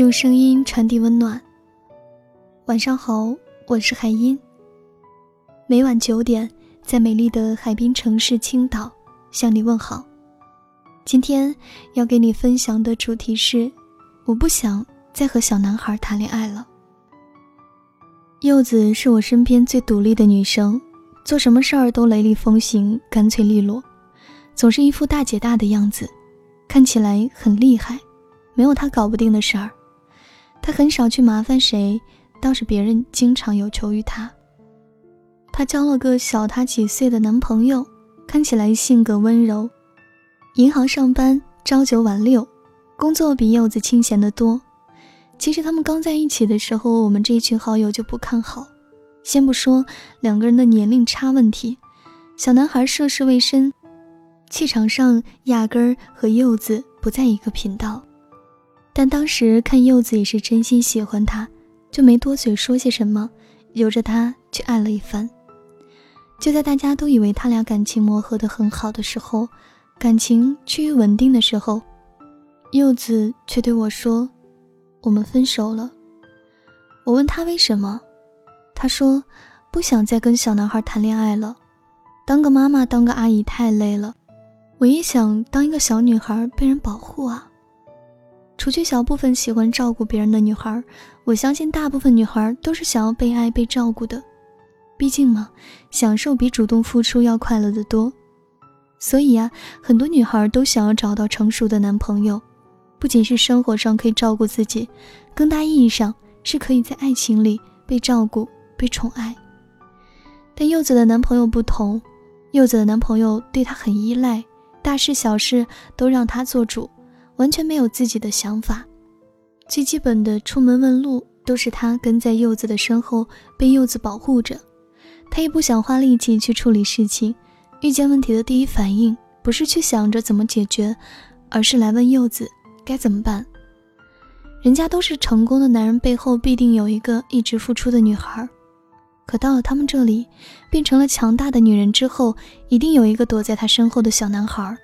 用声音传递温暖。晚上好，我是海音。每晚九点，在美丽的海滨城市青岛向你问好。今天要给你分享的主题是：我不想再和小男孩谈恋爱了。柚子是我身边最独立的女生，做什么事儿都雷厉风行、干脆利落，总是一副大姐大的样子，看起来很厉害，没有她搞不定的事儿。她很少去麻烦谁，倒是别人经常有求于她。她交了个小她几岁的男朋友，看起来性格温柔，银行上班，朝九晚六，工作比柚子清闲得多。其实他们刚在一起的时候，我们这一群好友就不看好。先不说两个人的年龄差问题，小男孩涉世未深，气场上压根儿和柚子不在一个频道。但当时看柚子也是真心喜欢他，就没多嘴说些什么，由着他去爱了一番。就在大家都以为他俩感情磨合的很好的时候，感情趋于稳定的时候，柚子却对我说：“我们分手了。”我问他为什么，他说：“不想再跟小男孩谈恋爱了，当个妈妈当个阿姨太累了，我也想当一个小女孩被人保护啊。”除去小部分喜欢照顾别人的女孩，我相信大部分女孩都是想要被爱、被照顾的。毕竟嘛，享受比主动付出要快乐得多。所以呀，很多女孩都想要找到成熟的男朋友，不仅是生活上可以照顾自己，更大意义上是可以在爱情里被照顾、被宠爱。但柚子的男朋友不同，柚子的男朋友对她很依赖，大事小事都让她做主，完全没有自己的想法。最基本的出门问路都是他跟在柚子的身后，被柚子保护着。他也不想花力气去处理事情，遇见问题的第一反应不是去想着怎么解决，而是来问柚子该怎么办。人家都是成功的男人背后必定有一个一直付出的女孩，可到了他们这里，变成了强大的女人之后，一定有一个躲在他身后的小男孩。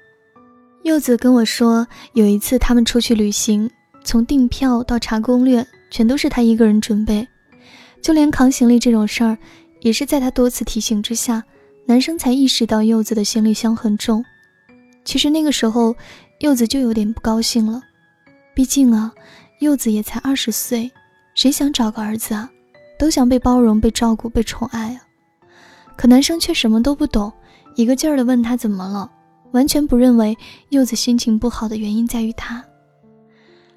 柚子跟我说，有一次他们出去旅行，从订票到查攻略，全都是他一个人准备，就连扛行李这种事儿。也是在他多次提醒之下，男生才意识到柚子的行李箱很重。其实那个时候，柚子就有点不高兴了。毕竟啊，柚子也才二十岁，谁想找个儿子啊？都想被包容、被照顾、被宠爱啊。可男生却什么都不懂，一个劲儿的问他怎么了，完全不认为柚子心情不好的原因在于他。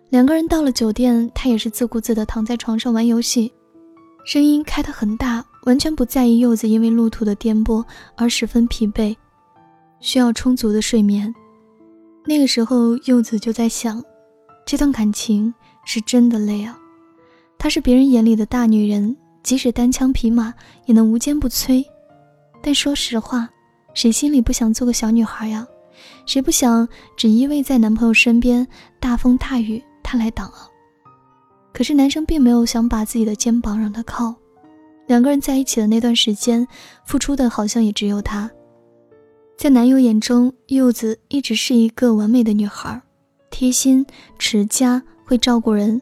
两个人到了酒店，他也是自顾自的躺在床上玩游戏，声音开得很大。完全不在意柚子因为路途的颠簸而十分疲惫，需要充足的睡眠。那个时候，柚子就在想，这段感情是真的累啊。她是别人眼里的大女人，即使单枪匹马也能无坚不摧。但说实话，谁心里不想做个小女孩呀？谁不想只依偎在男朋友身边，大风大雨他来挡啊？可是男生并没有想把自己的肩膀让他靠。两个人在一起的那段时间，付出的好像也只有他。在男友眼中，柚子一直是一个完美的女孩，贴心、持家、会照顾人。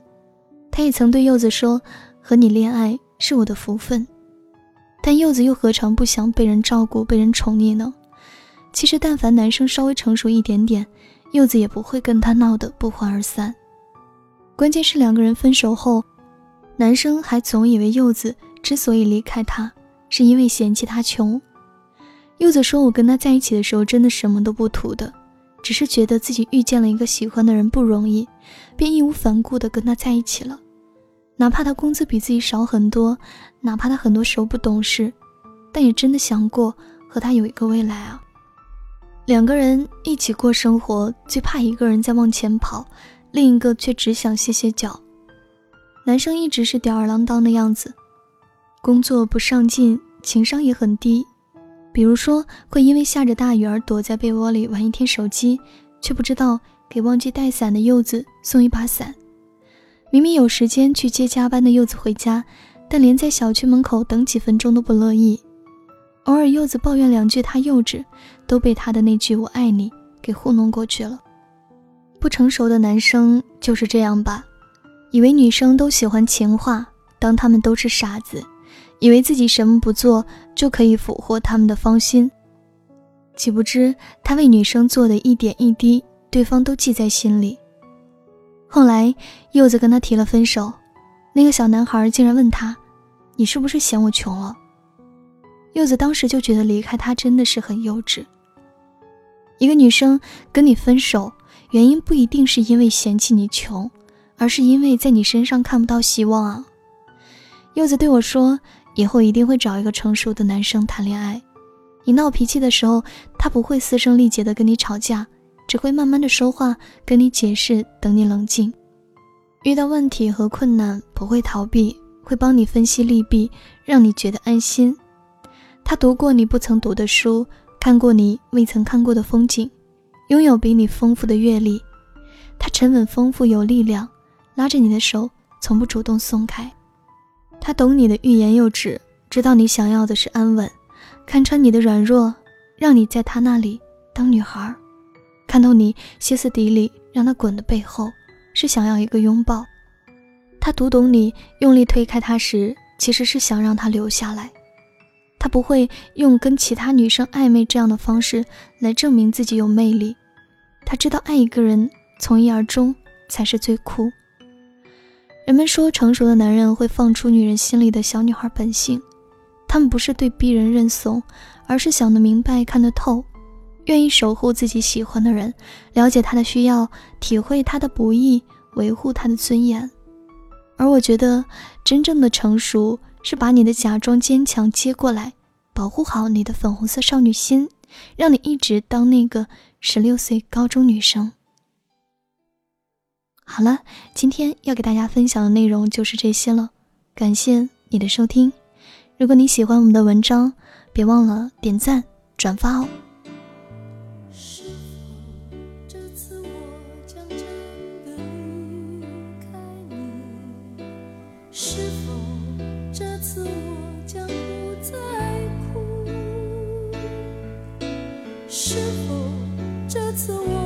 他也曾对柚子说：“和你恋爱是我的福分。”但柚子又何尝不想被人照顾、被人宠溺呢？其实，但凡男生稍微成熟一点点，柚子也不会跟他闹得不欢而散。关键是两个人分手后，男生还总以为柚子。之所以离开他，是因为嫌弃他穷。柚子说：“我跟他在一起的时候，真的什么都不图的，只是觉得自己遇见了一个喜欢的人不容易，便义无反顾地跟他在一起了。哪怕他工资比自己少很多，哪怕他很多时候不懂事，但也真的想过和他有一个未来啊。两个人一起过生活，最怕一个人在往前跑，另一个却只想歇歇脚。男生一直是吊儿郎当的样子。”工作不上进，情商也很低。比如说，会因为下着大雨而躲在被窝里玩一天手机，却不知道给忘记带伞的柚子送一把伞。明明有时间去接加班的柚子回家，但连在小区门口等几分钟都不乐意。偶尔柚子抱怨两句他幼稚，都被他的那句“我爱你”给糊弄过去了。不成熟的男生就是这样吧。以为女生都喜欢情话，当他们都是傻子，以为自己什么不做就可以俘获他们的芳心。岂不知他为女生做的一点一滴，对方都记在心里。后来柚子跟他提了分手，那个小男孩竟然问他：“你是不是嫌我穷了？”柚子当时就觉得离开他真的是很幼稚。一个女生跟你分手，原因不一定是因为嫌弃你穷，而是因为在你身上看不到希望啊。柚子对我说：“以后一定会找一个成熟的男生谈恋爱。你闹脾气的时候，他不会嘶声力竭的跟你吵架，只会慢慢的说话，跟你解释，等你冷静。遇到问题和困难不会逃避，会帮你分析利弊，让你觉得安心。”他读过你不曾读的书，看过你未曾看过的风景，拥有比你丰富的阅历。他沉稳丰富有力量，拉着你的手从不主动松开。他懂你的欲言又止，知道你想要的是安稳，看穿你的软弱，让你在他那里当女孩。看到你歇斯底里让他滚的背后，是想要一个拥抱。他读懂你用力推开他时，其实是想让他留下来。他不会用跟其他女生暧昧这样的方式来证明自己有魅力。他知道爱一个人从一而终才是最酷。人们说成熟的男人会放出女人心里的小女孩本性，他们不是对逼人认怂，而是想得明白看得透，愿意守护自己喜欢的人，了解他的需要，体会他的不易，维护他的尊严。而我觉得真正的成熟。是把你的假装坚强接过来，保护好你的粉红色少女心，让你一直当那个十六岁高中女生。好了，今天要给大家分享的内容就是这些了，感谢你的收听。如果你喜欢我们的文章，别忘了点赞转发哦。是否这次我？